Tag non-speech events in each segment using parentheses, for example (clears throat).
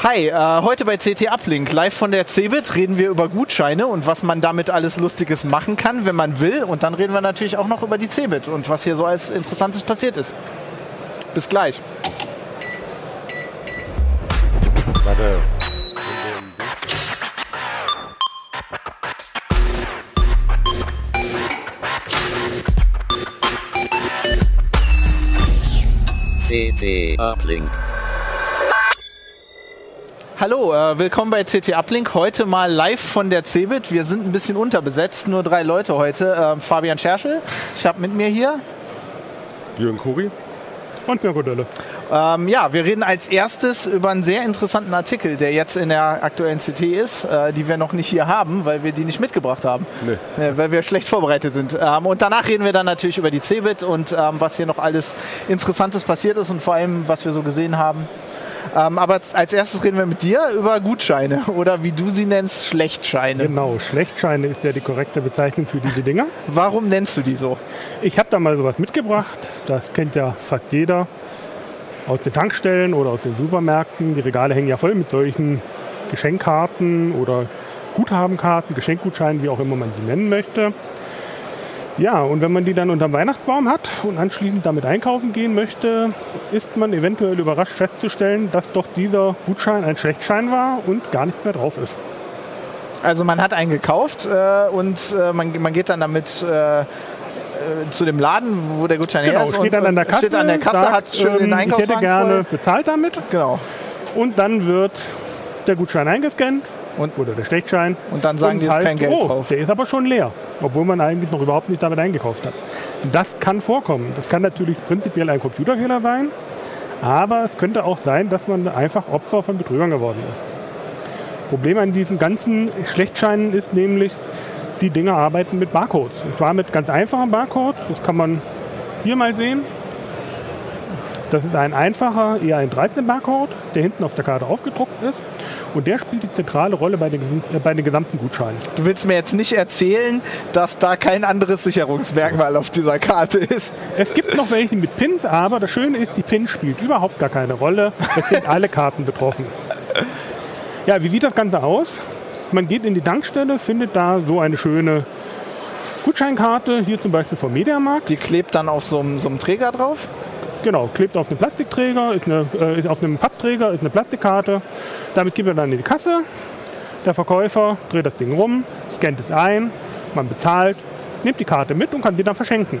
Hi, äh, heute bei CT Uplink, live von der CeBIT, reden wir über Gutscheine und was man damit alles Lustiges machen kann, wenn man will. Und dann reden wir natürlich auch noch über die CeBIT und was hier so als Interessantes passiert ist. Bis gleich. Warte. CT Uplink. Hallo, äh, willkommen bei CT Uplink. Heute mal live von der CeBIT. Wir sind ein bisschen unterbesetzt, nur drei Leute heute. Äh, Fabian Scherschel, ich habe mit mir hier. Jürgen Kuri. Und Mirko Dölle. Ähm, ja, wir reden als erstes über einen sehr interessanten Artikel, der jetzt in der aktuellen CT ist, äh, die wir noch nicht hier haben, weil wir die nicht mitgebracht haben, Nee. äh, weil wir schlecht vorbereitet sind. Ähm, und danach reden wir dann natürlich über die CeBIT und ähm, was hier noch alles Interessantes passiert ist und vor allem, was wir so gesehen haben. Ähm, aber als erstes reden wir mit dir über Gutscheine oder wie du sie nennst, Schlechtscheine. Genau, Schlechtscheine ist ja die korrekte Bezeichnung für diese Dinger. Warum nennst du die so? Ich habe da mal sowas mitgebracht. Das kennt ja fast jeder aus den Tankstellen oder aus den Supermärkten. Die Regale hängen ja voll mit solchen Geschenkkarten oder Guthabenkarten, Geschenkgutscheinen, wie auch immer man die nennen möchte. Ja, und wenn man die dann unterm Weihnachtsbaum hat und anschließend damit einkaufen gehen möchte, ist man eventuell überrascht festzustellen, dass doch dieser Gutschein ein Schlechtschein war und gar nichts mehr drauf ist. Also man hat einen gekauft äh, und äh, man, man geht dann damit äh, äh, zu dem Laden, wo der Gutschein her Genau, ist. steht und, dann an der Kasse, Steht an der Kasse, sagt, hat schön den ähm, ich Einkaufswagen hätte gerne voll. bezahlt damit Genau. und dann wird der Gutschein eingescannt Und- oder der Schlechtschein. Und dann sagen und die, ist heißt, kein Geld oh, drauf. Der ist aber schon leer, obwohl man eigentlich noch überhaupt nicht damit eingekauft hat. Das kann vorkommen. Das kann natürlich prinzipiell ein Computerfehler sein, aber es könnte auch sein, dass man einfach Opfer von Betrügern geworden ist. Problem an diesen ganzen Schlechtscheinen ist nämlich, die Dinger arbeiten mit Barcodes. Und zwar mit ganz einfachen Barcodes. Das kann man hier mal sehen. Das ist ein einfacher, eher ein 13-Barcode, der hinten auf der Karte aufgedruckt ist. Und der spielt die zentrale Rolle bei den, äh, bei den gesamten Gutscheinen. Du willst mir jetzt nicht erzählen, dass da kein anderes Sicherungsmerkmal auf dieser Karte ist. Es gibt noch welche mit Pins, aber das Schöne ist, die Pin spielt überhaupt gar keine Rolle. Es sind alle Karten betroffen. Ja, wie sieht das Ganze aus? Man geht in die Tankstelle, findet da so eine schöne Gutscheinkarte, hier zum Beispiel vom Mediamarkt. Die klebt dann auf so einem, so einem Träger drauf. Genau, klebt auf einem Plastikträger, ist, eine, äh, ist auf einem Pappträger, ist eine Plastikkarte. Damit geht man dann in die Kasse. Der Verkäufer dreht das Ding rum, scannt es ein, man bezahlt, nimmt die Karte mit und kann die dann verschenken.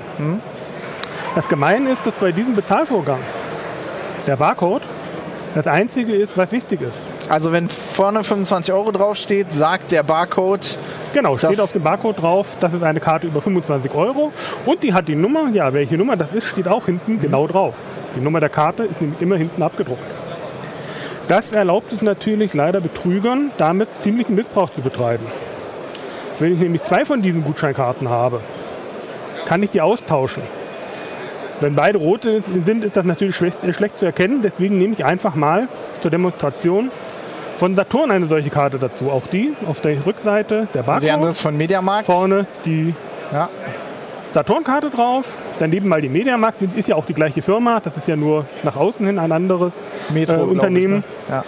Das Gemeine ist, dass bei diesem Bezahlvorgang der Barcode das Einzige ist, was wichtig ist. Also wenn vorne 25 Euro draufsteht, sagt der Barcode, Genau, steht auf dem Barcode drauf, das ist eine Karte über 25 Euro und die hat die Nummer, ja, welche Nummer das ist, steht auch hinten genau drauf. Die Nummer der Karte ist nämlich immer hinten abgedruckt. Das erlaubt es natürlich leider Betrügern, damit ziemlichen Missbrauch zu betreiben. Wenn ich nämlich zwei von diesen Gutscheinkarten habe, kann ich die austauschen. Wenn beide rote sind, ist das natürlich äh, schlecht zu erkennen. Deswegen nehme ich einfach mal zur Demonstration von Saturn eine solche Karte dazu. Auch die auf der Rückseite der die andere Barcode. ist von Mediamarkt. Vorne die Ja. Saturn-Karte drauf. Daneben mal die Mediamarkt. Das ist ja auch die gleiche Firma. Das ist ja nur nach außen hin ein anderes Metro, äh, glaub ich, Unternehmen. ne? Ja.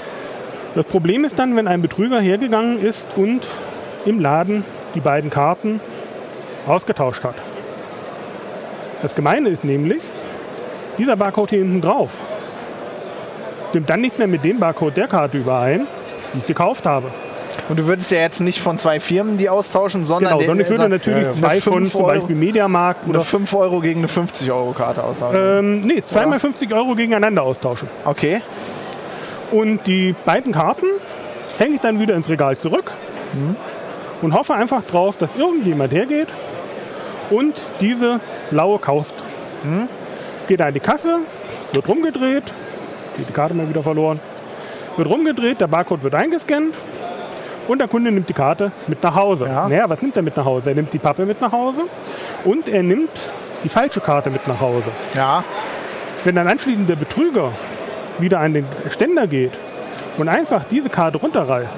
Das Problem ist dann, wenn ein Betrüger hergegangen ist und im Laden die beiden Karten ausgetauscht hat. Das Gemeine ist nämlich, dieser Barcode hier hinten drauf stimmt dann nicht mehr mit dem Barcode der Karte überein, die ich gekauft habe. Und du würdest ja jetzt nicht von zwei Firmen die austauschen, sondern Genau, der- sondern ich würde natürlich eine zwei von 5 zum Euro, Beispiel Mediamarkt oder 5 Euro gegen eine 50 Euro Karte austauschen. ähm, nee, zweimal 50 Euro gegeneinander austauschen. Okay. Und die beiden Karten hänge ich dann wieder ins Regal zurück und hoffe einfach drauf, dass irgendjemand hergeht und diese blaue kauft. Geht an die Kasse, wird rumgedreht, geht die Karte mal wieder verloren, wird rumgedreht, der Barcode wird eingescannt und der Kunde nimmt die Karte mit nach Hause. Ja. Naja, was nimmt er mit nach Hause? Er nimmt die Pappe mit nach Hause und er nimmt die falsche Karte mit nach Hause. Ja. Wenn dann anschließend der Betrüger wieder an den Ständer geht und einfach diese Karte runterreißt,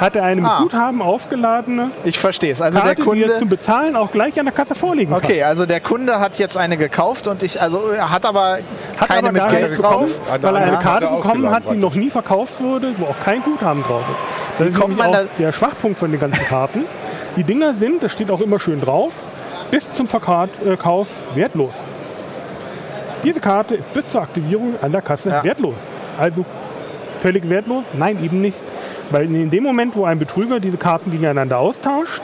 hat er eine mit Ah. Guthaben aufgeladene Ich verstehe es. Also Karte, der die er Kunde. zum Bezahlen auch gleich an der Kasse vorlegen kann. Okay, also der Kunde hat jetzt eine gekauft und ich, also er hat aber Hat keine aber mit Geld bekommen, Eine weil er eine Karte Karte bekommen hat, die noch nie verkauft wurde, wo auch kein Guthaben drauf ist. Das ist kommt nämlich man auch da- der Schwachpunkt von den ganzen Karten. Die Dinger sind, das steht auch immer schön drauf, bis zum Verkauf äh, Kauf wertlos. Diese Karte ist bis zur Aktivierung an der Kasse Ja. wertlos. Also völlig wertlos? Nein, eben nicht. Weil in dem Moment, wo ein Betrüger diese Karten gegeneinander austauscht,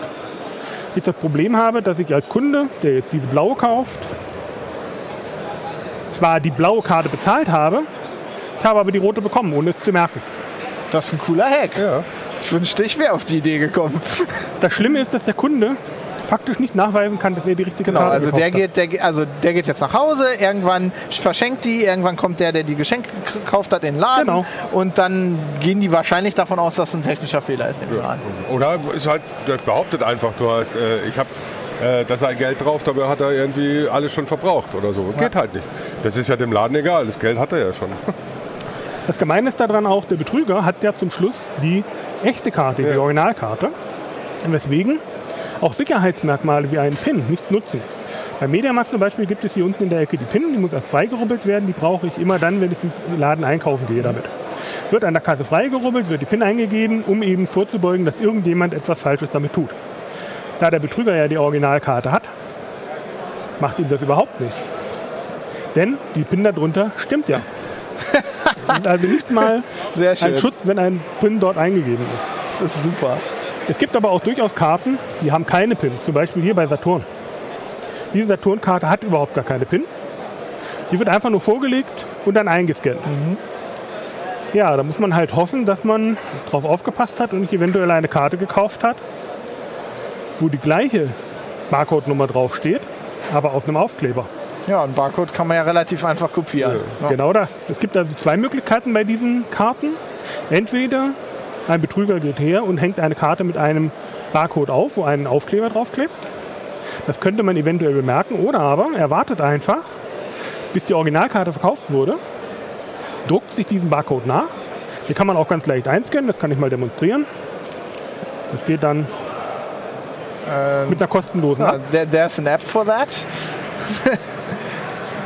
ich das Problem habe, dass ich als Kunde, der jetzt diese blaue kauft, zwar die blaue Karte bezahlt habe, ich habe aber die rote bekommen, ohne es zu merken. Das ist ein cooler Hack. Ja. Ich wünschte, ich wäre auf die Idee gekommen. Das Schlimme ist, dass der Kunde faktisch nicht nachweisen kann, dass er die richtige Genau, Karte also gekauft der hat. geht, der, also der geht jetzt nach Hause, irgendwann verschenkt die, irgendwann kommt der, der die Geschenke gekauft hat, in den Laden Genau. und dann gehen die wahrscheinlich davon aus, dass es ein technischer Fehler ist im Laden. Oder ist halt, der behauptet einfach, du hast, äh, ich habe äh, da sei Geld drauf, dabei hat er irgendwie alles schon verbraucht oder so. Geht halt nicht. Das ist ja dem Laden egal, das Geld hat er ja schon. (laughs) Das Gemeine ist daran auch, der Betrüger hat ja zum Schluss die echte Karte, die Ja. Originalkarte. Weswegen auch Sicherheitsmerkmale wie einen PIN nicht nutzen. Beim Mediamarkt zum Beispiel gibt es hier unten in der Ecke die PIN, die muss erst freigerubbelt werden. Die brauche ich immer dann, wenn ich im Laden einkaufen gehe damit. Wird an der Kasse freigerubbelt, wird die PIN eingegeben, um eben vorzubeugen, dass irgendjemand etwas Falsches damit tut. Da der Betrüger ja die Originalkarte hat, macht ihm das überhaupt nichts. Denn die PIN darunter stimmt ja. (laughs) Also nicht mal ein Schutz, wenn ein PIN dort eingegeben ist. Das ist super. Es gibt aber auch durchaus Karten, die haben keine PIN. Zum Beispiel hier bei Saturn. Diese Saturn-Karte hat überhaupt gar keine PIN. Die wird einfach nur vorgelegt und dann eingescannt. Ja, da muss man halt hoffen, dass man drauf aufgepasst hat und nicht eventuell eine Karte gekauft hat, wo die gleiche Barcode-Nummer draufsteht, aber auf einem Aufkleber. Ja, einen Barcode kann man ja relativ einfach kopieren. Ja. Genau das. Es gibt also zwei Möglichkeiten bei diesen Karten. Entweder ein Betrüger geht her und hängt eine Karte mit einem Barcode auf, wo ein Aufkleber draufklebt. Das könnte man eventuell bemerken. Oder aber er wartet einfach, bis die Originalkarte verkauft wurde, druckt sich diesen Barcode nach. Den kann man auch ganz leicht einscannen, das kann ich mal demonstrieren. Das geht dann mit einer kostenlosen App. there, there's an app for that. (laughs)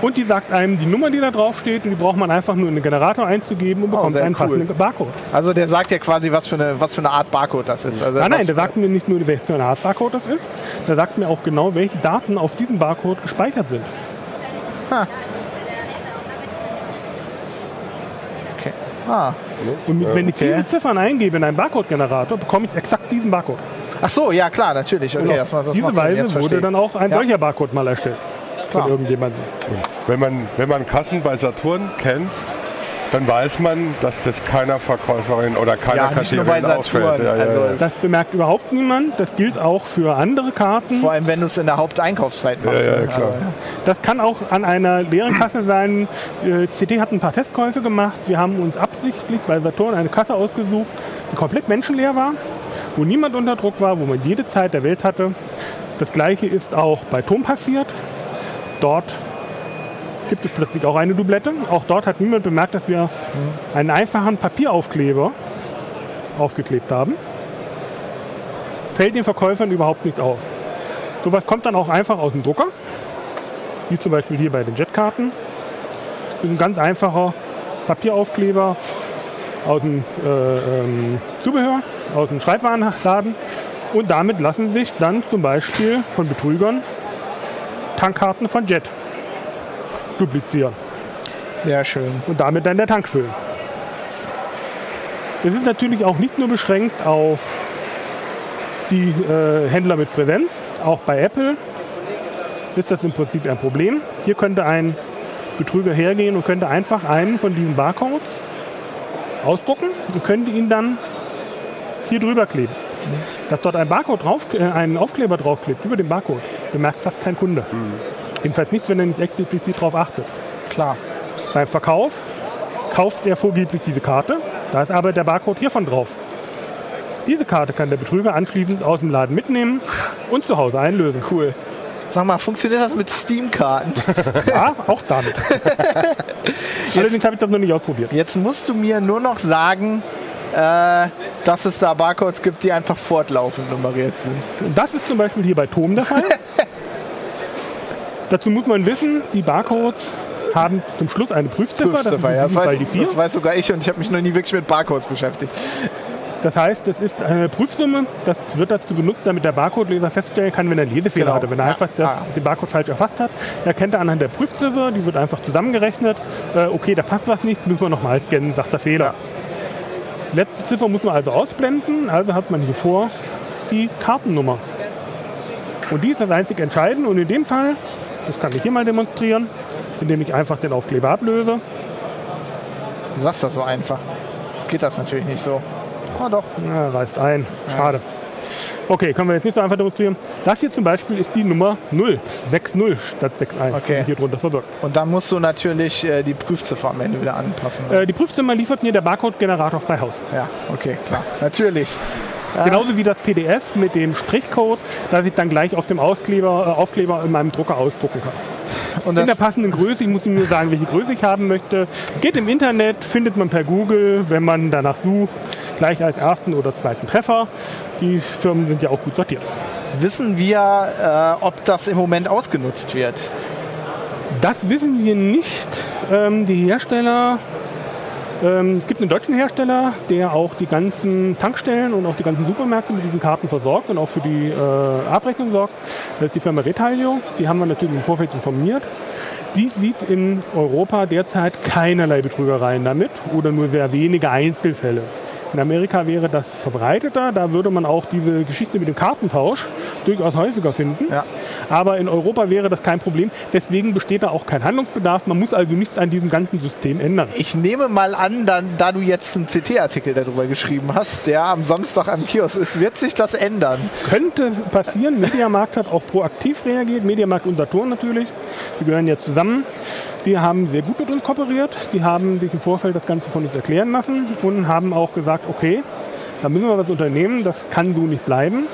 Und die sagt einem die Nummer, die da drauf steht, und die braucht man einfach nur in den Generator einzugeben und bekommt sehr einen cool. passenden Barcode. Also der sagt ja quasi, was für eine, was für eine Art Barcode das ist. Also Nein, nein, der sagt mir nicht nur, welche eine Art Barcode das ist, der sagt mir auch genau, welche Daten auf diesem Barcode gespeichert sind. Okay. Ah. Und mit, wenn ich okay. diese Ziffern eingebe in einen Barcode-Generator, bekomme ich exakt diesen Barcode. Ach so, ja klar, natürlich. Und Okay, auf das, das diese Weise jetzt wurde dann auch ein Ja. solcher Barcode mal erstellt. Klar. Von irgendjemandem. Wenn man, wenn man Kassen bei Saturn kennt, dann weiß man, dass das keiner Verkäuferin oder keiner Ja, Kassiererin auffällt. Ja, Also ja. Das bemerkt überhaupt niemand. Das gilt auch für andere Karten. Vor allem, wenn du es in der Haupteinkaufszeit machst. Ja, ja, klar. Also, Das kann auch an einer leeren Kasse sein. Äh, CT hat ein paar Testkäufe gemacht. Wir haben uns absichtlich bei Saturn eine Kasse ausgesucht, die komplett menschenleer war, wo niemand unter Druck war, wo man jede Zeit der Welt hatte. Das gleiche ist auch bei Tom passiert. Dort gibt es plötzlich auch eine Doublette. Auch dort hat niemand bemerkt, dass wir einen einfachen Papieraufkleber aufgeklebt haben. Fällt den Verkäufern überhaupt nicht auf. Sowas kommt dann auch einfach aus dem Drucker wie zum Beispiel hier bei den Jetkarten. Das ist ein ganz einfacher Papieraufkleber aus dem äh, ähm, Zubehör, aus dem Schreibwarenladen. Und damit lassen sich dann zum Beispiel von Betrügern Tankkarten von Jet duplizieren Sehr schön. und damit dann der Tank füllen. Es ist natürlich auch nicht nur beschränkt auf die äh, Händler mit Präsenz. Auch bei Apple ist das im Prinzip ein Problem. Hier könnte ein Betrüger hergehen und könnte einfach einen von diesen Barcodes ausdrucken und könnte ihn dann hier drüber kleben. Dass dort ein Barcode drauf, äh, ein Aufkleber draufklebt über den Barcode, bemerkt fast kein Kunde. Jedenfalls nicht, wenn er nicht explizit darauf achtet. Klar. Beim Verkauf kauft er vorgeblich diese Karte, da ist aber der Barcode hiervon drauf. Diese Karte kann der Betrüger anschließend aus dem Laden mitnehmen und zu Hause einlösen. Cool. Sag mal, funktioniert das mit Steam-Karten? (laughs) Ja, auch damit. (laughs) Allerdings habe ich das noch nicht ausprobiert. Jetzt musst du mir nur noch sagen, äh, dass es da Barcodes gibt, die einfach fortlaufend nummeriert sind. Und das ist zum Beispiel hier bei Tom der Fall. (laughs) Dazu muss man wissen, die Barcodes haben zum Schluss eine Prüfziffer, das Prüfziffer, in ja, das, weiß, die 4. das weiß sogar ich und ich habe mich noch nie wirklich mit Barcodes beschäftigt. Das heißt, das ist eine Prüfsumme, das wird dazu genutzt, damit der Barcode-Leser feststellen kann, wenn er Lesefehler Genau. hatte. Wenn er Ja. einfach das, Ah. den Barcode falsch erfasst hat, erkennt er anhand der Prüfziffer, die wird einfach zusammengerechnet. Äh, okay, da passt was nicht, müssen wir nochmal scannen, sagt der Fehler. Ja. Die letzte Ziffer muss man also ausblenden, also hat man hier vor die Kartennummer. Und die ist das einzig Entscheidende und in dem Fall, das kann ich hier mal demonstrieren, indem ich einfach den Aufkleber ablöse. Du sagst das so einfach. Das geht das natürlich nicht so. Ah doch. Ja, reißt ein. Schade. Okay, können wir jetzt nicht so einfach demonstrieren. Das hier zum Beispiel ist die Nummer 0. 6-0 statt 6-1. Okay. die Hier drunter verbirgt. Und dann musst du natürlich äh, die Prüfziffer am Ende wieder anpassen. Äh, die Prüfzimmer liefert mir der Barcode-Generator frei Haus. ja, okay, klar. Natürlich. Genauso wie das PDF mit dem Strichcode, das ich dann gleich auf dem Auskleber, äh, Aufkleber in meinem Drucker ausdrucken kann. Und In der passenden Größe, ich muss Ihnen nur sagen, welche Größe ich haben möchte. Geht im Internet, findet man per Google, wenn man danach sucht, gleich als ersten oder zweiten Treffer. Die Firmen sind ja auch gut sortiert. wissen wir, äh, ob das im Moment ausgenutzt wird? Das wissen wir nicht. Ähm, die Hersteller, ähm, es gibt einen deutschen Hersteller, der auch die ganzen Tankstellen und auch die ganzen Supermärkte mit diesen Karten versorgt und auch für die äh, Abrechnung sorgt. Das ist die Firma Retailio. Die haben wir natürlich im Vorfeld informiert. Die sieht in Europa derzeit keinerlei Betrügereien damit oder nur sehr wenige Einzelfälle. In Amerika wäre das verbreiteter, da würde man auch diese Geschichte mit dem Kartentausch durchaus häufiger finden. Ja. Aber in Europa wäre das kein Problem. Deswegen besteht da auch kein Handlungsbedarf. Man muss also nichts an diesem ganzen System ändern. Ich nehme mal an, dann, da du jetzt einen CT-Artikel darüber geschrieben hast, der am Samstag am Kiosk ist, wird sich das ändern. Könnte passieren. Mediamarkt hat auch proaktiv reagiert. Mediamarkt und Saturn natürlich. Die gehören ja zusammen. Die haben sehr gut mit uns kooperiert. Die haben sich im Vorfeld das Ganze von uns erklären lassen und haben auch gesagt, okay, da müssen wir was unternehmen. Das kann so nicht bleiben.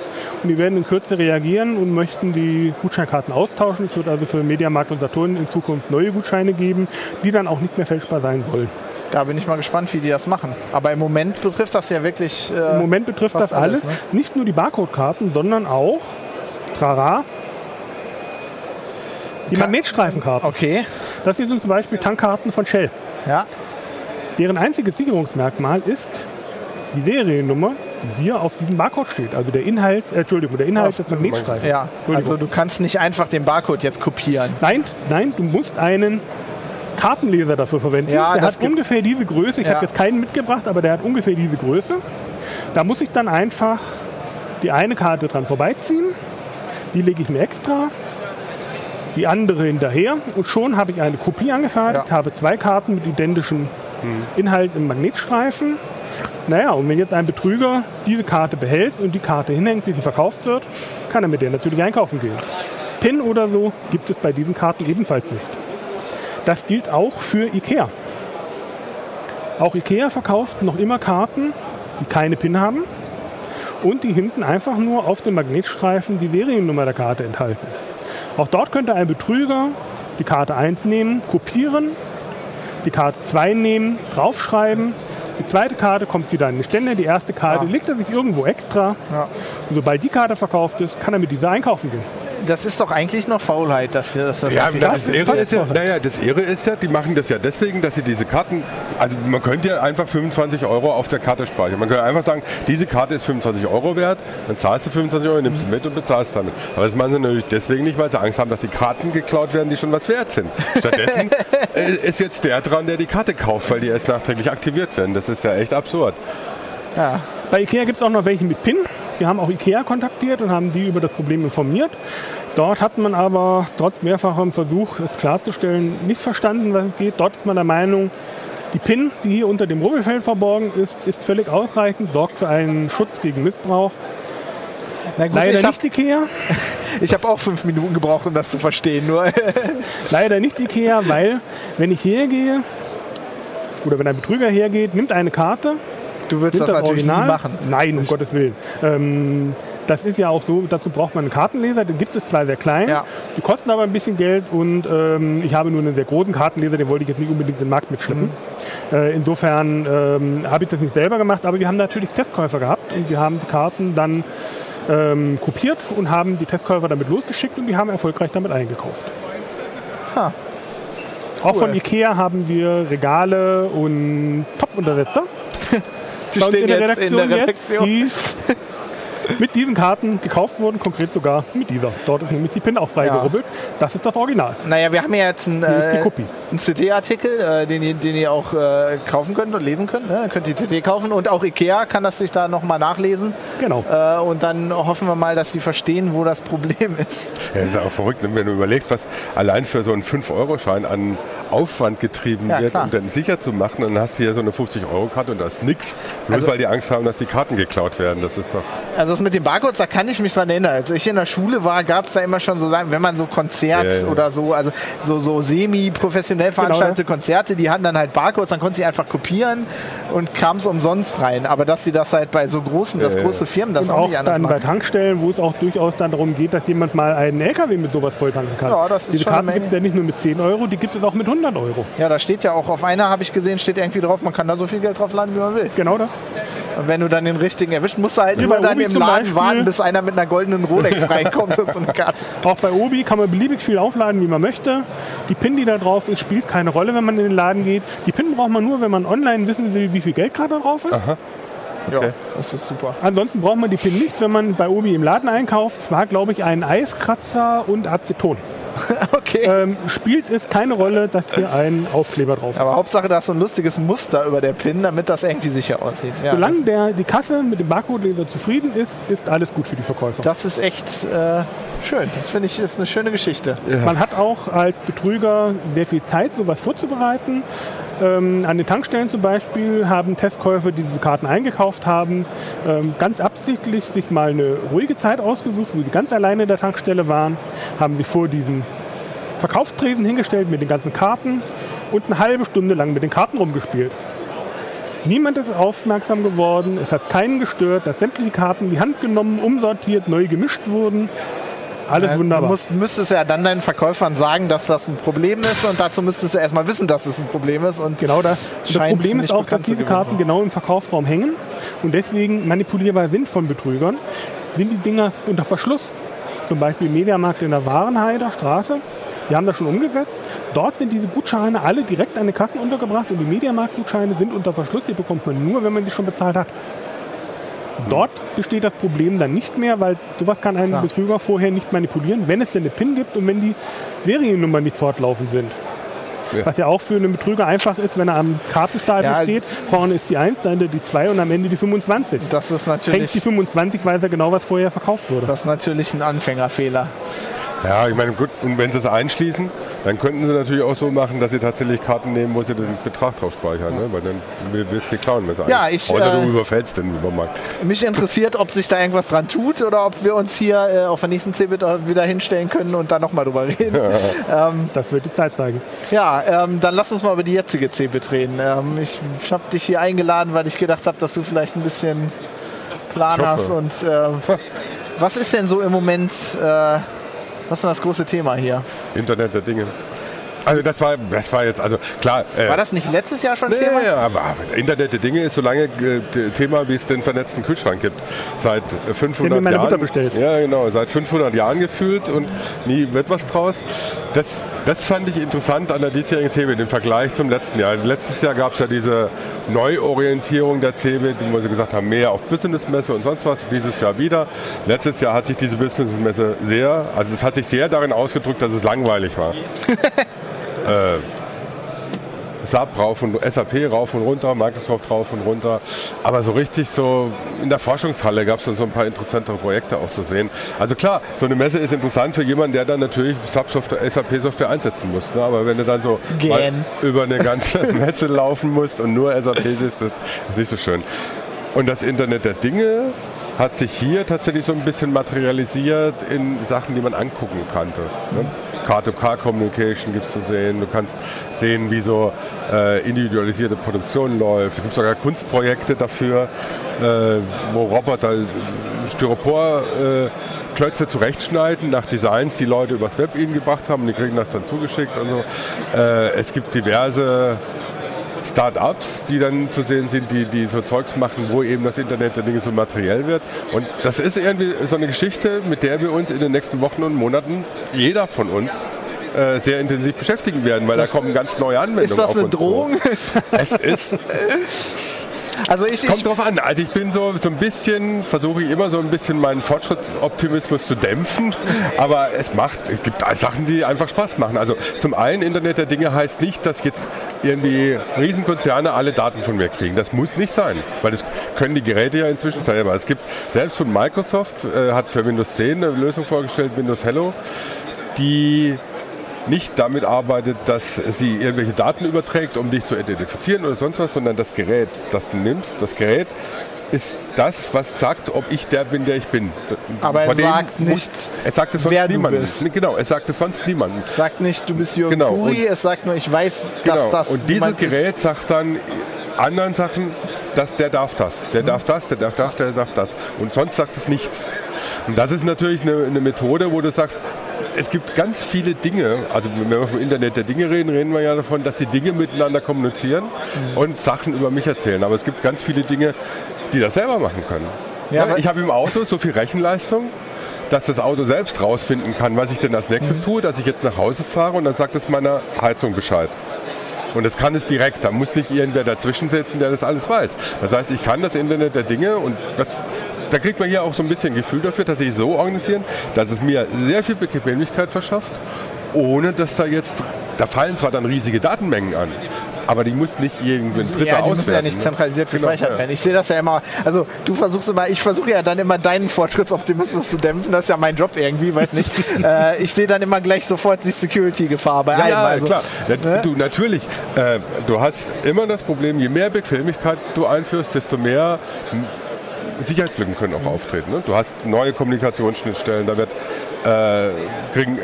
Und die werden in Kürze reagieren und möchten die Gutscheinkarten austauschen. Es wird also für Mediamarkt und Saturn in Zukunft neue Gutscheine geben, die dann auch nicht mehr fälschbar sein sollen. Da bin ich mal gespannt, wie die das machen. Aber im Moment betrifft das ja wirklich. Äh, Im Moment betrifft das alles, alles, ne? nicht nur die Barcode-Karten, sondern auch, trara, die Magnetstreifenkarten. Okay, Das hier sind zum Beispiel Tankkarten von Shell. ja. Deren einziges Sicherungsmerkmal ist die Seriennummer, hier auf diesem Barcode steht. Also der Inhalt, äh, Entschuldigung, der Inhalt des Magnetstreifens. Ja, also du kannst nicht einfach den Barcode jetzt kopieren. Nein, nein, du musst einen Kartenleser dafür verwenden. Ja, der hat ungefähr diese Größe. Ich Ja. habe jetzt keinen mitgebracht, aber der hat ungefähr diese Größe. Da muss ich dann einfach die eine Karte dran vorbeiziehen. Die lege ich mir extra. Die andere hinterher. Und schon habe ich eine Kopie angefertigt. Ja. Habe zwei Karten mit identischem Inhalt im Magnetstreifen. Naja, und wenn jetzt ein Betrüger diese Karte behält und die Karte hinhängt, bis sie verkauft wird, kann er mit der natürlich einkaufen gehen. PIN oder so gibt es bei diesen Karten ebenfalls nicht. Das gilt auch für IKEA. Auch IKEA verkauft noch immer Karten, die keine PIN haben und die hinten einfach nur auf dem Magnetstreifen die Seriennummer der Karte enthalten. Auch dort könnte ein Betrüger die Karte 1 nehmen, kopieren, die Karte 2 nehmen, draufschreiben. Die zweite Karte kommt wieder an den Ständer, die erste Karte Ja. legt er sich irgendwo extra. Ja. Und sobald die Karte verkauft ist, kann er mit dieser einkaufen gehen. Das ist doch eigentlich noch Faulheit, dass, dass das Ja, wirklich- das, ist Irre ist ja, naja, das Irre ist ja, die machen das ja deswegen, dass sie diese Karten, also man könnte ja einfach 25 Euro auf der Karte speichern. Man könnte einfach sagen, diese Karte ist 25 Euro wert, dann zahlst du 25 Euro, nimmst sie mit und bezahlst damit. Aber das machen sie natürlich deswegen nicht, weil sie Angst haben, dass die Karten geklaut werden, die schon was wert sind. Stattdessen (laughs) äh, ist jetzt der dran, der die Karte kauft, weil die erst nachträglich aktiviert werden. Das ist ja echt absurd. ja. Bei IKEA gibt es auch noch welche mit PIN. Wir haben auch IKEA kontaktiert und haben die über das Problem informiert. Dort hat man aber trotz mehrfachem Versuch, es klarzustellen, nicht verstanden, was es geht. Dort ist man der Meinung, die PIN, die hier unter dem Rubbelfeld verborgen ist, ist völlig ausreichend, sorgt für einen Schutz gegen Missbrauch. Gut, Leider ich habe nicht IKEA. (laughs) hab auch fünf Minuten gebraucht, um das zu verstehen. Nur (laughs) Leider nicht IKEA, weil wenn ich hergehe oder wenn ein Betrüger hergeht, nimmt eine Karte, du würdest nimmt das, natürlich nie machen. Nein, um Gottes Willen. Ähm, Das ist ja auch so, dazu braucht man einen Kartenleser, den gibt es zwar sehr klein, Ja. die kosten aber ein bisschen Geld und ähm, ich habe nur einen sehr großen Kartenleser, den wollte ich jetzt nicht unbedingt in den Markt mitschleppen. Äh, insofern ähm, habe ich das nicht selber gemacht, aber wir haben natürlich Testkäufer gehabt und wir haben die Karten dann ähm, kopiert und haben die Testkäufer damit losgeschickt und die haben erfolgreich damit eingekauft. Ha. Auch von Cool. Ikea haben wir Regale und Topfuntersetzer. (laughs) Die stehen jetzt in der Redaktion. Jetzt, die mit diesen Karten gekauft wurden, konkret sogar mit dieser. Dort ist nämlich die PIN auch freigerubbelt. Das ist das Original. Naja, wir haben ja jetzt einen, äh, einen CD-Artikel, äh, den, ihr- den ihr auch äh, kaufen könnt und lesen könnt. Ne? Ihr könnt die CD kaufen und auch Ikea kann das sich da nochmal nachlesen. Genau. Äh, und dann hoffen wir mal, dass sie verstehen, wo das Problem (laughs) ist. Ja, ist ja auch verrückt, ne? wenn du überlegst, was allein für so einen 5-Euro-Schein an Aufwand getrieben Ja, wird, klar. um den sicher zu machen. Dann hast du hier so eine 50-Euro-Karte und da ist nichts. Bloß Also- weil die Angst haben, dass die Karten geklaut werden. Das ist doch. Also das mit den Barcodes, da kann ich mich dran erinnern. Als ich in der Schule war, gab es da immer schon so Sachen, wenn man so Konzert Ja, ja. oder so, also so, so semi-professionell veranstaltete Genau, Konzerte, die hatten dann halt Barcodes, dann konnte sie einfach kopieren und kam es umsonst rein. Aber dass sie das halt bei so großen, dass Ja, ja. große Firmen das und auch auch nicht anders dann bei machen. Tankstellen, wo es auch durchaus dann darum geht, dass jemand mal einen LKW mit sowas volltanken kann. Ja, das ist Diese Karten gibt es ja nicht nur mit 10 Euro, die gibt es auch mit 100 Euro. Ja, da steht ja auch auf einer, habe ich gesehen, steht irgendwie drauf, man kann da so viel Geld drauf laden, wie man will. Genau das. Und wenn du dann den richtigen erwischt, musst du halt Wie immer bei dann im Beispiel. warten, bis einer mit einer goldenen Rolex (laughs) reinkommt und so eine Karte. Auch bei Obi kann man beliebig viel aufladen, wie man möchte. Die PIN, die da drauf ist, spielt keine Rolle, wenn man in den Laden geht. Die PIN braucht man nur, wenn man online wissen will, wie viel Geld gerade drauf ist. Ja, das ist super. Ansonsten braucht man die PIN nicht, wenn man bei Obi im Laden einkauft. Es war, glaube ich, ein Eiskratzer und Aceton. (laughs) Okay. Ähm, spielt es keine Rolle, dass hier ein Aufkleber drauf ist. Aber Hauptsache, da ist so ein lustiges Muster über der PIN, damit das irgendwie sicher aussieht. Ja, Solange der, die Kasse mit dem Barcode-Leser zufrieden ist, ist alles gut für die Verkäufer. das, ist echt äh, schön. Das finde ich ist eine schöne Geschichte. Man hat auch als Betrüger sehr viel Zeit, sowas vorzubereiten. Ähm, an den Tankstellen zum Beispiel haben Testkäufer, die diese Karten eingekauft haben, ähm, ganz absichtlich sich mal eine ruhige Zeit ausgesucht, wo sie ganz alleine in der Tankstelle waren, haben sich vor diesen Verkaufstresen hingestellt mit den ganzen Karten und eine halbe Stunde lang mit den Karten rumgespielt. Niemand ist aufmerksam geworden, es hat keinen gestört, dass sämtliche Karten in die Hand genommen, umsortiert, neu gemischt wurden. Alles Du wunderbar. musst, müsstest ja dann deinen Verkäufern sagen, dass das ein Problem ist und dazu müsstest du erstmal wissen, dass es ein Problem ist. Und Genau das. Das Scheint Problem ist auch, dass diese Karten sein. genau im Verkaufsraum hängen und deswegen manipulierbar sind von Betrügern. Sind die Dinger unter Verschluss, zum Beispiel im Mediamarkt in der Warenheider Straße, die haben das schon umgesetzt. Dort sind diese Gutscheine alle direkt an den Kassen untergebracht und die Mediamarkt-Gutscheine sind unter Verschluss. Die bekommt man nur, wenn man die schon bezahlt hat. Dort besteht das Problem dann nicht mehr, weil sowas kann ein Klar. Betrüger vorher nicht manipulieren, wenn es denn eine PIN gibt und wenn die Seriennummern nicht fortlaufend sind. Ja. Was ja auch für einen Betrüger einfach ist, wenn er am Kartenstapel Ja. steht. Vorne ist die 1, dann die 2 und am Ende die 25. das ist Hängt natürlich, die 25, weiß er genau, was vorher verkauft wurde. das ist natürlich ein Anfängerfehler. Ja, ich meine, gut, und wenn sie es einschließen, dann könnten sie natürlich auch so machen, dass sie tatsächlich Karten nehmen, wo sie den Betrag drauf speichern, ne? weil dann will- willst du die klauen. Wenn sie Ja, ich, Oder äh, du überfällst den Supermarkt. Mich interessiert, ob sich da irgendwas dran tut oder ob wir uns hier äh, auf der nächsten CeBIT wieder hinstellen können und dann nochmal drüber reden. Das wird die Zeit zeigen. Ja, ähm, dann lass uns mal über die jetzige CeBIT reden. Ähm, ich ich habe dich hier eingeladen, weil ich gedacht habe, dass du vielleicht ein bisschen Plan hast. Und äh, was ist denn so im Moment, äh, was ist denn das große Thema hier? Internet der Dinge. Also das war, das war jetzt, also klar. Äh, War das nicht letztes Jahr schon Nee, Thema? ja, aber, aber Internet der Dinge ist so lange äh, Thema, wie es den vernetzten Kühlschrank gibt. Seit äh, 500 meine Jahren. Mutter bestellt. Ja, genau. Seit 500 Jahren gefühlt und nie wird was draus. Das, das fand ich interessant an der diesjährigen CeBIT im Vergleich zum letzten Jahr. Letztes Jahr gab es ja diese Neuorientierung der CeBIT, wo sie gesagt haben, mehr auf Businessmesse und sonst was. Dieses Jahr wieder. Letztes Jahr hat sich diese Businessmesse sehr, also es hat sich sehr darin ausgedrückt, dass es langweilig war. (laughs) SAP rauf und SAP rauf und runter, Microsoft rauf und runter. Aber so richtig so in der Forschungshalle gab es dann so ein paar interessantere Projekte auch zu sehen. Also klar, so eine Messe ist interessant für jemanden, der dann natürlich SAP-Software, einsetzen muss. Ne? Aber wenn du dann so über eine ganze (laughs) Messe laufen musst und nur SAP siehst, das ist nicht so schön. Und das Internet der Dinge hat sich hier tatsächlich so ein bisschen materialisiert in Sachen, die man angucken kannte. Ne? Car-to-Car-Communication gibt es zu sehen. Du kannst sehen, wie so äh, individualisierte Produktion läuft. Es gibt sogar Kunstprojekte dafür, äh, wo Roboter Styropor äh, Klötze zurechtschneiden nach Designs, die Leute übers Web ihnen gebracht haben. Die kriegen das dann zugeschickt und so. Äh, es gibt diverse Start-ups, die dann zu sehen sind, die, die so Zeugs machen, wo eben das Internet der Dinge so materiell wird. Und das ist irgendwie so eine Geschichte, mit der wir uns in den nächsten Wochen und Monaten, jeder von uns, äh, sehr intensiv beschäftigen werden, weil das da kommen ganz neue Anwendungen. Ist das eine Drohung? Zu. Es ist (laughs) Also ich, Kommt drauf an. Also ich bin so, so ein bisschen, versuche ich immer so ein bisschen meinen Fortschrittsoptimismus zu dämpfen. Aber es macht, es gibt Sachen, die einfach Spaß machen. Also zum einen Internet der Dinge heißt nicht, dass jetzt irgendwie Riesenkonzerne alle Daten von mir kriegen. Das muss nicht sein, weil das können die Geräte ja inzwischen selber. Es gibt selbst von Microsoft äh, hat für Windows 10 eine Lösung vorgestellt, Windows Hello, die nicht damit arbeitet, dass sie irgendwelche Daten überträgt, um dich zu identifizieren oder sonst was, sondern das Gerät, das du nimmst, das Gerät ist das, was sagt, ob ich der bin, der ich bin. Aber er sagt nicht, er sagt es sonst wer niemandem. du bist. Genau, er sagt es sonst niemandem. Sagt nicht, du bist Jürgen Genau, und- es sagt nur, ich weiß, dass Genau. das Und dieses jemand ist. Gerät sagt dann anderen Sachen, dass der darf das, der Mhm. darf das, der darf das, der darf das. Und sonst sagt es nichts. Und das ist natürlich eine, eine Methode, wo du sagst, es gibt ganz viele Dinge, also wenn wir vom Internet der Dinge reden, reden wir ja davon, dass die Dinge miteinander kommunizieren Mhm. und Sachen über mich erzählen. Aber es gibt ganz viele Dinge, die das selber machen können. Ja, Ja, ich habe im Auto so viel Rechenleistung, dass das Auto selbst rausfinden kann, was ich denn als Mhm. nächstes tue, dass ich jetzt nach Hause fahre und dann sagt es meiner Heizung Bescheid. Und das kann es direkt. Da muss nicht irgendwer dazwischen sitzen, der das alles weiß. Das heißt, ich kann das Internet der Dinge und das, da kriegt man hier auch so ein bisschen Gefühl dafür, dass ich so organisieren, dass es mir sehr viel Bequemlichkeit verschafft, ohne dass da jetzt, da fallen zwar dann riesige Datenmengen an, aber die muss nicht irgendein Dritter Ja, die auswerten. ja nicht ne? zentralisiert Genau, gespeichert ja. werden. Ich sehe das ja immer, also du versuchst immer, ich versuche ja dann immer deinen Fortschrittsoptimismus zu dämpfen, das ist ja mein Job irgendwie, weiß nicht. (laughs) äh, ich sehe dann immer gleich sofort die Security-Gefahr bei Ja, allem. ja also, klar. Ne? Du, natürlich, äh, du hast immer das Problem, je mehr Bequemlichkeit du einführst, desto mehr Sicherheitslücken können auch auftreten. Ne? Du hast neue Kommunikationsschnittstellen, da wird äh, kriegen äh,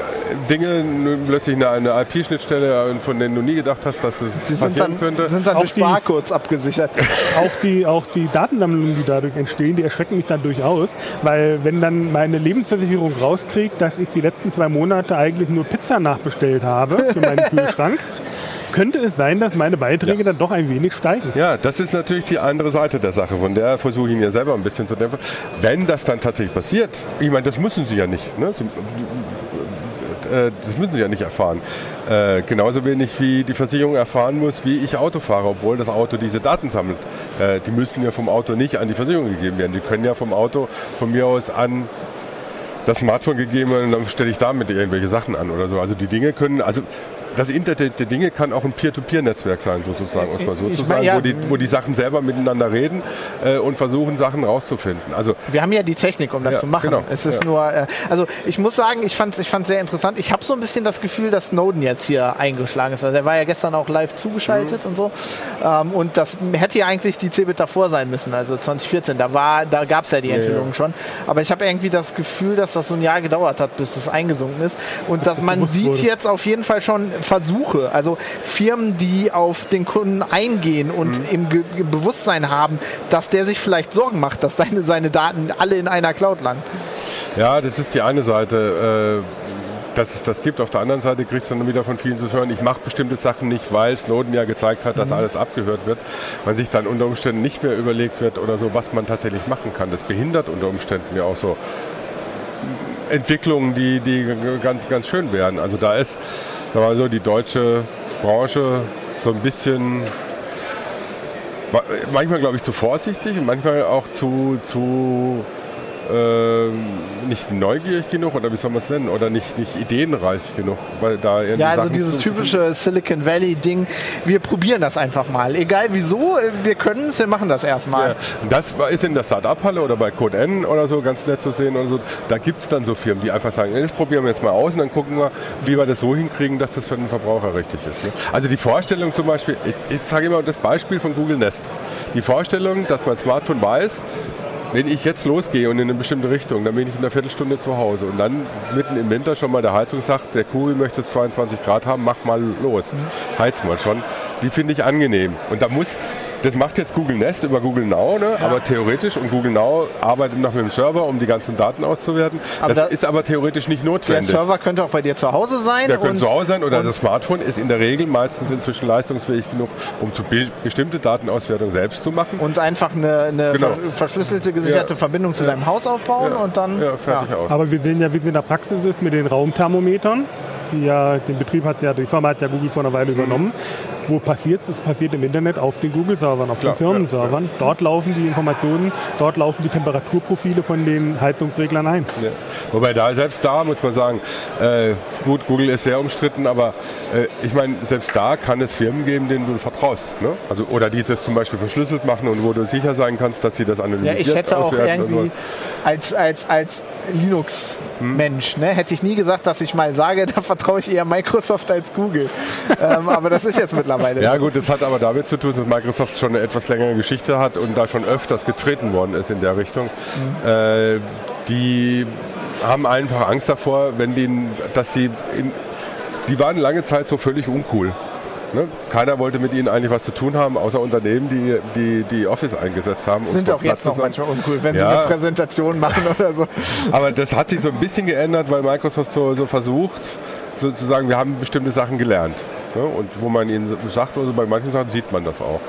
Dinge plötzlich eine, eine IP-Schnittstelle, von denen du nie gedacht hast, dass es Die sind passieren dann, könnte. sind dann Auch durch die- Barcodes abgesichert. (laughs) auch die, auch die Datensammlungen, die dadurch entstehen, die erschrecken mich dann durchaus, weil wenn dann meine Lebensversicherung rauskriegt, dass ich die letzten zwei Monate eigentlich nur Pizza nachbestellt habe für meinen (laughs) Kühlschrank, könnte es sein, dass meine Beiträge dann doch ein wenig steigen. Ja, das ist natürlich die andere Seite der Sache. Von der versuche ich ja selber ein bisschen zu dämpfen. Wenn das dann tatsächlich passiert, ich meine, das müssen Sie ja nicht. Ne? Äh, das müssen Sie ja nicht erfahren. Äh, genauso wenig wie die Versicherung erfahren muss, wie ich Auto fahre, obwohl das Auto diese Daten sammelt. Äh, die müssen ja vom Auto nicht an die Versicherung gegeben werden. Die können ja vom Auto von mir aus an das Smartphone gegeben werden und dann stelle ich damit irgendwelche Sachen an oder so. Also die Dinge können, also das Internet der Dinge kann auch ein Peer-to-Peer-Netzwerk sein, sozusagen, mal so Ich sagen, ja. wo, die, wo die Sachen selber miteinander reden äh, und versuchen, Sachen rauszufinden. Also Wir haben ja die Technik, um das Ja, zu machen. genau. Es ist Ja. nur, äh, also ich muss sagen, ich fand es ich fand's sehr interessant. Ich habe so ein bisschen das Gefühl, dass Snowden jetzt hier eingeschlagen ist. Also er war ja gestern auch live zugeschaltet Mhm. und so. Ähm, und das hätte ja eigentlich die CeBIT davor sein müssen, also 2014. Da, war- da gab es ja die Enthüllungen schon. Aber ich habe irgendwie das Gefühl, dass das so ein Jahr gedauert hat, bis das eingesunken ist. Und dass man sieht jetzt auf jeden Fall schon Versuche. Also Firmen, die auf den Kunden eingehen und Mhm. im Ge Bewusstsein haben, dass der sich vielleicht Sorgen macht, dass seine, seine Daten alle in einer Cloud landen. ja, das ist die eine Seite. Äh, dass es das gibt. Auf der anderen Seite kriegst du dann wieder von vielen zu hören, ich mache bestimmte Sachen nicht, weil Snowden ja gezeigt hat, dass alles abgehört wird. Man sich dann unter Umständen nicht mehr überlegt wird oder so, was man tatsächlich machen kann. Das behindert unter Umständen ja auch so Entwicklungen, die, die ganz, ganz schön wären. Also da ist wir mal so, die deutsche Branche so ein bisschen manchmal glaube ich zu vorsichtig und manchmal auch zu, zu ähm, nicht neugierig genug oder wie soll man es nennen oder nicht, nicht ideenreich genug, weil da Ja, also Sachen dieses typische Silicon Valley-Ding, wir probieren das einfach mal. Egal wieso, wir können es, wir machen das erstmal. Ja, und das war- ist in der Start-up-Halle oder bei Code N oder so ganz nett zu sehen. Oder so. Da gibt es dann so Firmen, die einfach sagen, das probieren wir jetzt mal aus und dann gucken wir, wie wir das so hinkriegen, dass das für den Verbraucher richtig ist. Ne? Also die Vorstellung zum Beispiel, ich, ich sage immer das Beispiel von Google Nest. Die Vorstellung, dass mein Smartphone weiß, wenn ich jetzt losgehe und in eine bestimmte Richtung, dann bin ich in einer Viertelstunde zu Hause. Und dann mitten im Winter schon mal der Heizung sagt, der Kugel möchte es 22 Grad haben, mach mal los. Heiz mal schon. Die finde ich angenehm. Und da muss, das macht jetzt Google Nest über Google Now, ne? aber theoretisch, und Google Now arbeitet noch mit dem Server, um die ganzen Daten auszuwerten. Aber das da- ist aber theoretisch nicht Der notwendig. Server könnte auch bei dir zu Hause sein. Der könnte zu Hause sein oder das Smartphone ist in der Regel meistens inzwischen leistungsfähig genug, um zu be bestimmte Datenauswertung selbst zu machen. und einfach eine, eine Genau. ver- verschlüsselte, gesicherte Ja. Verbindung zu deinem Haus aufbauen und dann. ja, fertig aus. Aber wir sehen ja, wie es in der Praxis ist mit den Raumthermometern. Die ja, den Betrieb hat ja, die Firma hat ja Google vor einer Weile übernommen. Wo passiert es? Es passiert im Internet auf den Google-Servern, auf Klar, den Firmenservern. Dort laufen die Informationen, dort laufen die Temperaturprofile von den Heizungsreglern ein. Ja. Wobei da, selbst da muss man sagen, äh, gut, Google ist sehr umstritten, aber äh, ich meine, selbst da kann es Firmen geben, denen du vertraust. Ne? Also, oder die das zum Beispiel verschlüsselt machen und wo du sicher sein kannst, dass sie das Ja, analysieren. ich hätte auch irgendwie als, als, als Linux-Mensch, ne, hätte ich nie gesagt, dass ich mal sage, (laughs) da vertraue ich eher Microsoft als Google. ähm, aber das ist jetzt mittlerweile. (laughs) Ja so. gut, das hat aber damit zu tun, dass Microsoft schon eine etwas längere Geschichte hat und da schon öfters getreten worden ist in der Richtung. Äh, die haben einfach Angst davor, wenn die, dass sie, in, die waren lange Zeit so völlig uncool. Ne? Keiner wollte mit ihnen eigentlich was zu tun haben, außer Unternehmen, die die, die Office eingesetzt haben. Sind auch jetzt noch manchmal uncool, wenn sie Ja. eine Präsentation machen oder so. (laughs) Aber das hat sich so ein bisschen geändert, weil Microsoft so, so versucht, sozusagen, wir haben bestimmte Sachen gelernt. Ne? Und wo man ihnen sagt, also bei manchen Sachen sieht man das auch.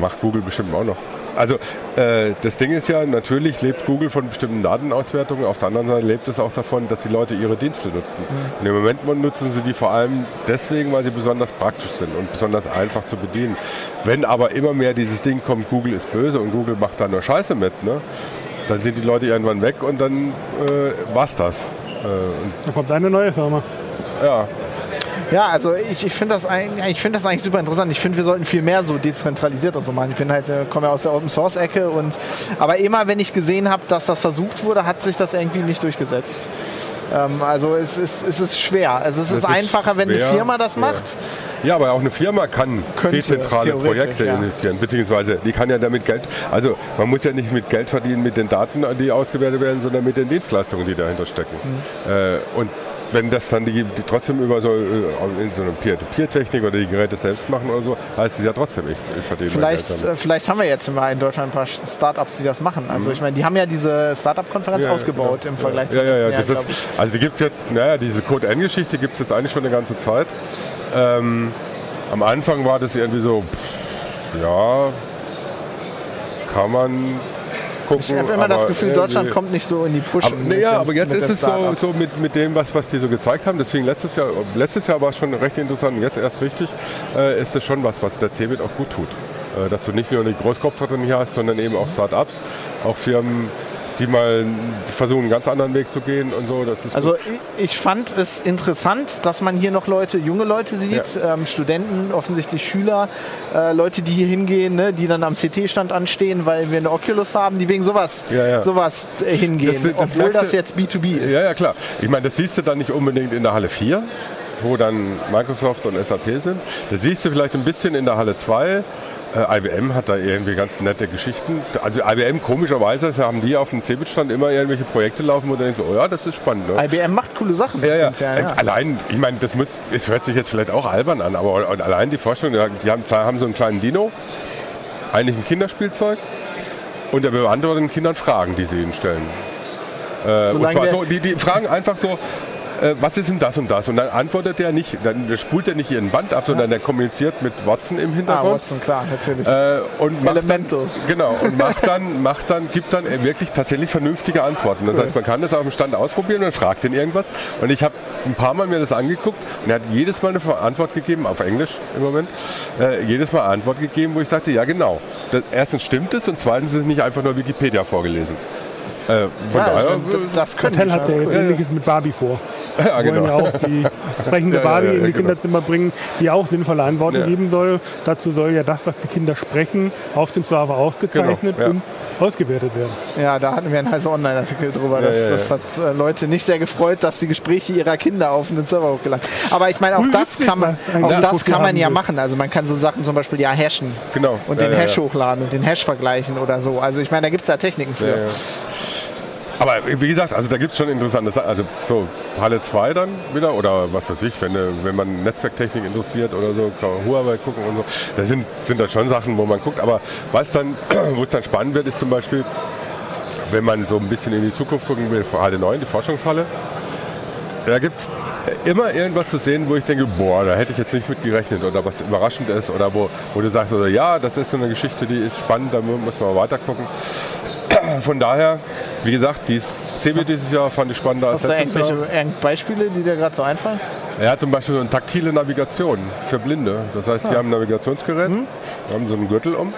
Macht Google bestimmt auch noch. Also äh, das Ding ist ja, natürlich lebt Google von bestimmten Datenauswertungen. Auf der anderen Seite lebt es auch davon, dass die Leute ihre Dienste nutzen. Und im Moment nutzen sie die vor allem deswegen, weil sie besonders praktisch sind und besonders einfach zu bedienen. Wenn aber immer mehr dieses Ding kommt, Google ist böse und Google macht da nur Scheiße mit, ne? dann sind die Leute irgendwann weg und dann äh, war's das. Äh, Da kommt eine neue Firma. ja, Ja, also ich, ich finde das, eigentlich- ich find das eigentlich super interessant. Ich finde, wir sollten viel mehr so dezentralisiert und so machen. Ich bin halt, äh, komme ja aus der Open Source Ecke und aber immer wenn ich gesehen habe, dass das versucht wurde, hat sich das irgendwie nicht durchgesetzt. Ähm, also es ist, es ist schwer. Also es ist, ist einfacher, wenn eine schwer, Firma das ja. macht. Ja, aber auch eine Firma kann dezentrale Projekte ja. initiieren, beziehungsweise die kann ja damit Geld, also man muss ja nicht mit Geld verdienen mit den Daten, die ausgewertet werden, sondern mit den Dienstleistungen, die dahinter stecken. Mhm. Äh, und wenn das dann die, die trotzdem über so, äh, in so eine Peer-to-Peer-Technik oder die Geräte selbst machen oder so, heißt es ja trotzdem, ich, ich verdiene mein Vielleicht, Geld äh, vielleicht haben wir jetzt mal in Deutschland ein paar Startups, die das machen. Also ich meine, die haben ja diese Startup-Konferenz Ja, ausgebaut genau. im Vergleich ja, ja, ja, letzten das Jahr, ist, also die gibt es jetzt, naja, diese Code-N-Geschichte gibt es jetzt eigentlich schon eine ganze Zeit. Ähm, am Anfang war das irgendwie so, pff, ja, kann man gucken. Ich habe immer das Gefühl, Deutschland kommt nicht so in die Push. aber, naja, aber jetzt ist es so, so mit, mit dem, was, was die so gezeigt haben. Deswegen letztes Jahr, letztes Jahr war es schon recht interessant und jetzt erst richtig, äh, ist es schon was, was der CeBIT auch gut tut. Äh, dass du nicht nur die Großkopfer drin hier hast, sondern eben auch Start-ups, auch Firmen, die mal versuchen, einen ganz anderen Weg zu gehen und so. Also gut. ich, fand es interessant, dass man hier noch Leute, junge Leute sieht, ähm, Studenten, offensichtlich Schüler, äh, Leute, die hier hingehen, ne, die dann am CT-Stand anstehen, weil wir eine Oculus haben, die wegen sowas, Ja, ja. sowas äh, hingehen, Das- das obwohl das jetzt B2B ist. Ja, ja, klar. Ich meine, das siehst du dann nicht unbedingt in der Halle 4, wo dann Microsoft und SAP sind. Das siehst du vielleicht ein bisschen in der Halle 2. Äh, IBM hat da irgendwie ganz nette Geschichten. Also IBM, komischerweise, haben die auf dem CeBIT-Stand immer irgendwelche Projekte laufen, wo du denkst, oh ja, das ist spannend. Ne? IBM macht coole Sachen. Ja, ja. Und ja. Allein, ich meine, das muss, es hört sich jetzt vielleicht auch albern an, aber allein die Vorstellung, die haben, haben so einen kleinen Dino, eigentlich ein Kinderspielzeug, und er beantwortet den Kindern Fragen, die sie ihnen stellen. Äh, und zwar der- so, die, die fragen einfach so, äh, was ist denn das und das? Und dann antwortet er nicht, dann spult er nicht ihren Band ab, sondern er kommuniziert mit Watson im Ah, Hintergrund. Watson, klar, natürlich. Äh, und macht dann, genau, und (laughs) macht dann, macht dann, gibt dann wirklich tatsächlich vernünftige Antworten. Das heißt, man kann das auf dem Stand ausprobieren und fragt ihn irgendwas. Und ich habe ein paar Mal mir das angeguckt und er hat jedes Mal eine Antwort gegeben, auf Englisch im Moment, äh, jedes Mal eine Antwort gegeben, wo ich sagte, ja genau. Das, erstens stimmt es und zweitens ist es nicht einfach nur Wikipedia vorgelesen. Äh, von ja, daher, also, d- das könnte Hotel hat ja cool. ähnliches mit Barbie vor. Ja, Wollen ja genau. auch die sprechende Ja, ja, Barbie ja, in die genau. Kinderzimmer bringen, die auch sinnvolle Antworten Ja. geben soll. Dazu soll ja das, was die Kinder sprechen, auf dem Server ausgezeichnet Genau, ja. und ausgewertet werden. Ja, da hatten wir einen heißen Online-Artikel drüber. Ja, das, ja, das hat äh, Leute nicht sehr gefreut, dass die Gespräche ihrer Kinder auf den Server hochgeladen Aber ich meine, auch das kann man, auch das kann man ja machen. Also man kann so Sachen zum Beispiel ja hashen Genau. und ja, den ja, Hash ja. hochladen und den Hash vergleichen oder so. Also ich meine, da gibt es ja Techniken für. Aber wie gesagt, also da gibt es schon interessante Sachen. Also so Halle 2 dann wieder oder was weiß ich, wenn, äh, wenn man Netzwerktechnik interessiert oder so, Huawei gucken und so. Da sind, sind da schon Sachen, wo man guckt. Aber was dann, (clears throat) wo es dann spannend wird, ist zum Beispiel, wenn man so ein bisschen in die Zukunft gucken will, Halle 9, die Forschungshalle. Da gibt es immer irgendwas zu sehen, wo ich denke, boah, da hätte ich jetzt nicht mit gerechnet oder was überraschend ist oder wo, wo du sagst, oder, ja, das ist so eine Geschichte, die ist spannend, da mu- muss man weiter gucken. Von daher, wie gesagt, dies, CB dieses Jahr fand ich spannender als Hast du letztes irgendwelche Jahr. irgend Beispiele, die dir gerade so einfallen? Er hat zum Beispiel so eine taktile Navigation für Blinde. Das heißt, Ah. sie haben ein Navigationsgerät, Mhm. haben so einen Gürtel um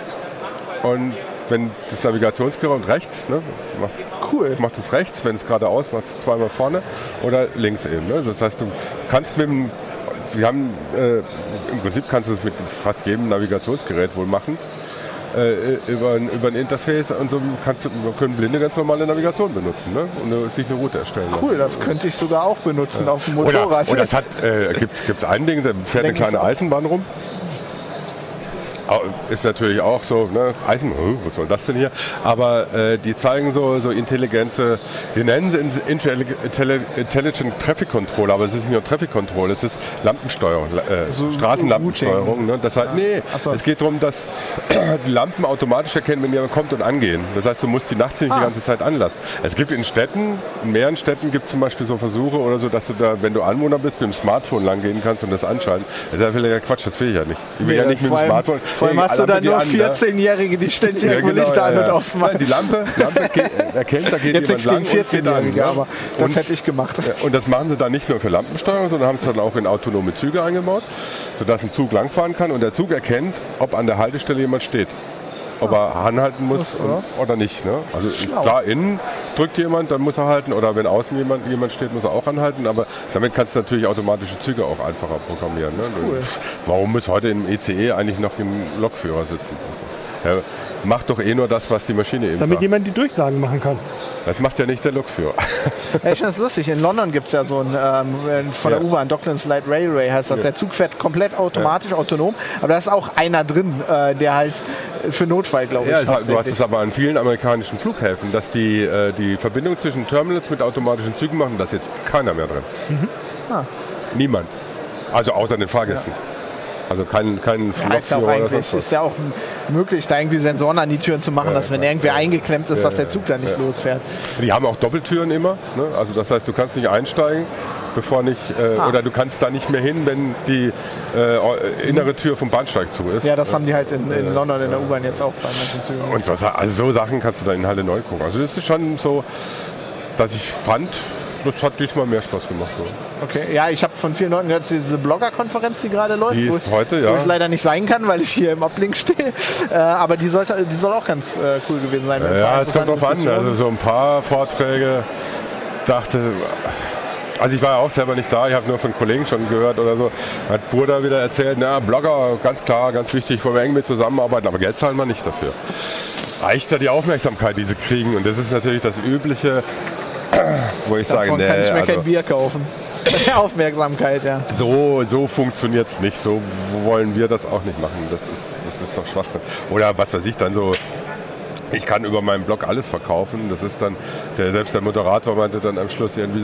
und wenn das Navigationsgerät rechts, ne, macht, Cool. macht es rechts, wenn es geradeaus, macht es zweimal vorne oder links eben. Ne? Das heißt, du kannst mit dem, wir haben, äh, im Prinzip kannst du es mit fast jedem Navigationsgerät wohl machen. Äh, über, ein, über ein Interface und so kannst du, können Blinde ganz normale Navigation benutzen ne? und sich eine Route erstellen lassen. Cool, das könnte ich sogar auch benutzen auf dem Oder, Motorrad. oder es hat, äh, gibt es ein Ding, da fährt eine Denk ich kleine. Eisenbahn rum. Ist natürlich auch so, ne? Eisen, oh, was soll das denn hier? Aber äh, die zeigen so, so intelligente, sie nennen sie in- Intelli- Intelli- Intelligent Traffic Controller, aber es ist nicht nur Traffic Control, es ist Lampensteuerung, äh, So Straßenlampensteuerung. Ne? Das heißt, nee, so. es geht darum, dass (clears throat) die Lampen automatisch erkennen, wenn jemand kommt und angehen. Das heißt, du musst sie nachts nicht Ah. die ganze Zeit anlassen. Es gibt in Städten, in mehreren Städten gibt es zum Beispiel so Versuche oder so, dass du da, wenn du Anwohner bist, mit dem Smartphone lang gehen kannst und das anschalten. Das ist ja völliger Quatsch, das will ich ja nicht. Ich will ja nicht mit dem Smartphone. Vor allem hast du da nur an, ne? 14-Jährige, die ständig Ja, irgendwo genau, Lichter an und ausmachen. Die Lampe, Lampe geht, erkennt, da geht Jetzt jemand lang gegen und geht an. 14-Jährige, ne? aber das Und- hätte ich gemacht. und das machen sie dann nicht nur für Lampensteuerung, sondern haben es dann auch in autonome Züge eingebaut, sodass ein Zug langfahren kann und der Zug erkennt, ob an der Haltestelle jemand steht. Ob er anhalten muss und, oder nicht. Ne? Also Schlau. klar, innen drückt jemand, dann muss er halten. Oder wenn außen jemand, jemand steht, muss er auch anhalten. Aber damit kannst du natürlich automatische Züge auch einfacher programmieren. Ne? cool. Warum muss heute im ECE eigentlich noch ein Lokführer sitzen? Ja, macht doch eh nur das, was die Maschine eben Damit sagt. jemand die Durchsagen machen kann. Das macht ja nicht der Lokführer. Ja, ich finde das lustig. In London gibt es ja so ein, ähm, von der Ja. U-Bahn, Docklands Light Railway heißt das. Der Zug fährt komplett automatisch, autonom. Aber da ist auch einer drin, äh, der halt für Notfall, glaube ich, Ja, hat, du hast es aber an vielen amerikanischen Flughäfen, dass die äh, die Verbindung zwischen Terminals mit automatischen Zügen machen, da ist jetzt keiner mehr drin. Ah. Niemand. Also außer den Fahrgästen. Also kein, kein Ja, ist ja auch eigentlich, ist ja auch möglich, da irgendwie Sensoren an die Türen zu machen, dass wenn irgendwer eingeklemmt ist, dass der Zug da nicht losfährt. Die haben auch Doppeltüren immer. Ne? Also das heißt, du kannst nicht einsteigen, bevor nicht, äh, Ah. oder du kannst da nicht mehr hin, wenn die äh, innere Tür vom Bahnsteig zu ist. Ja, das haben die halt in, in London in der U-Bahn jetzt auch bei manchen Zügen. Und was, also so Sachen kannst du dann in Halle neu gucken. Also das ist schon so, dass ich fand, das hat diesmal mehr Spaß gemacht. So. Okay, ja, ich habe von vielen Leuten gehört, dass diese Blogger-Konferenz, die gerade läuft, Die wo, ich, heute, wo ja. ich leider nicht sein kann, weil ich hier im Ablink stehe. (laughs) Äh, aber die, sollte, die soll auch ganz äh, cool gewesen sein. Ja, es kommt drauf an. Also so ein paar Vorträge dachte, also ich war ja auch selber nicht da, ich habe nur von Kollegen schon gehört oder so. Hat Burda wieder erzählt, na, Blogger, ganz klar, ganz wichtig, wollen wir eng mit zusammenarbeiten, aber Geld zahlen wir nicht dafür. Reicht da die Aufmerksamkeit, die sie kriegen und das ist natürlich das Übliche, (clears throat) wo ich sage, Davon nee, kann ich mir also, kein Bier kaufen. (laughs) Aufmerksamkeit, ja. so, so funktioniert es nicht, so wollen wir das auch nicht machen. Das ist, das ist doch Schwachsinn. Oder was weiß ich dann so, ich kann über meinen Blog alles verkaufen. Das ist dann, der, selbst der Moderator meinte dann am Schluss irgendwie,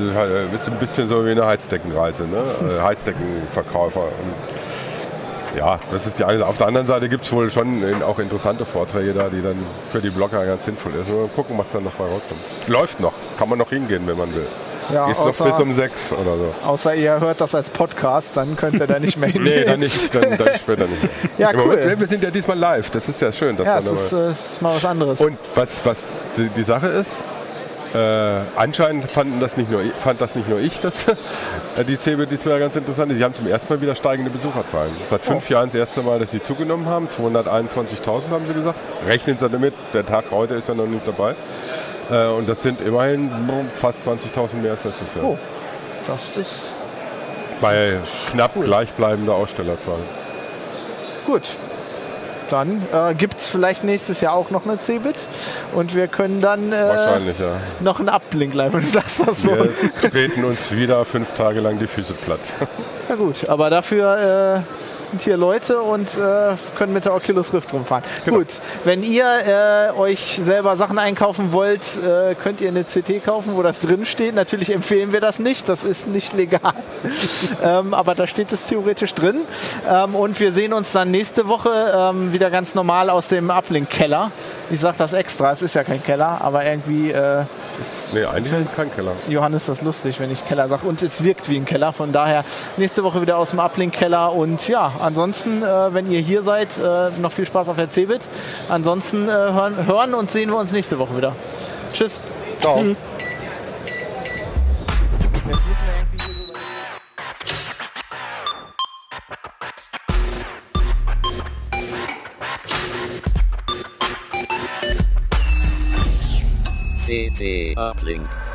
ist ein bisschen so wie eine Heizdeckenreise, ne? (laughs) Äh, Heizdeckenverkäufer. Und ja, das ist die eine Seite. Auf der anderen Seite gibt es wohl schon äh, auch interessante Vorträge da, die dann für die Blogger ganz sinnvoll ist. Mal gucken, was dann noch mal rauskommt. Läuft noch, kann man noch hingehen, wenn man will. Ja, ist noch außer- bis um sechs oder so. Außer ihr hört das als Podcast, dann könnt ihr da nicht mehr (laughs) Nee, hingehen. dann nicht, dann, dann später nicht. Ja, Im cool. Moment, nee, wir sind ja diesmal live, das ist ja schön. Dass Ja, man es da ist, mal- äh, ist mal was anderes. Und was, was die, die Sache ist, äh, anscheinend fanden das nicht nur, fand das nicht nur ich, das, äh, (laughs) die CeBIT diesmal ganz interessant. Sie haben zum ersten Mal wieder steigende Besucherzahlen. Seit fünf Jahren das erste Mal, dass sie zugenommen haben. 221.000 haben sie gesagt. Rechnen Sie damit, der Tag heute ist ja noch nicht dabei. Äh, und das sind immerhin fast 20.000 mehr als letztes Jahr. Oh. das ist Bei knapp gleichbleibender Ausstellerzahl. Gut. Dann äh, gibt es vielleicht nächstes Jahr auch noch eine Cebit und wir können dann äh, Wahrscheinlich, ja. noch einen Uplink live, wenn du sagst das so. Wir treten uns wieder fünf Tage lang die Füße platt. (laughs) Na gut, aber dafür äh, hier Leute und äh, können mit der Oculus Rift rumfahren. Gut, wenn ihr äh, euch selber Sachen einkaufen wollt, äh, könnt ihr eine CT kaufen, wo das drin steht. Natürlich empfehlen wir das nicht, das ist nicht legal. (laughs) ähm, aber da steht es theoretisch drin. Ähm, und wir sehen uns dann nächste Woche ähm, wieder ganz normal aus dem Uplink-Keller. Ich sage das extra, es ist ja kein Keller, aber irgendwie äh, Nee, eigentlich ist es kein Keller. Johannes das lustig, wenn ich Keller sage. Und es wirkt wie ein Keller. Von daher nächste Woche wieder aus dem Uplink-Keller. Und ja, ansonsten, äh, wenn ihr hier seid, äh, noch viel Spaß auf der Cebit. Ansonsten äh, hören, hören und sehen wir uns nächste Woche wieder. Tschüss. Ciao. CT Uplink.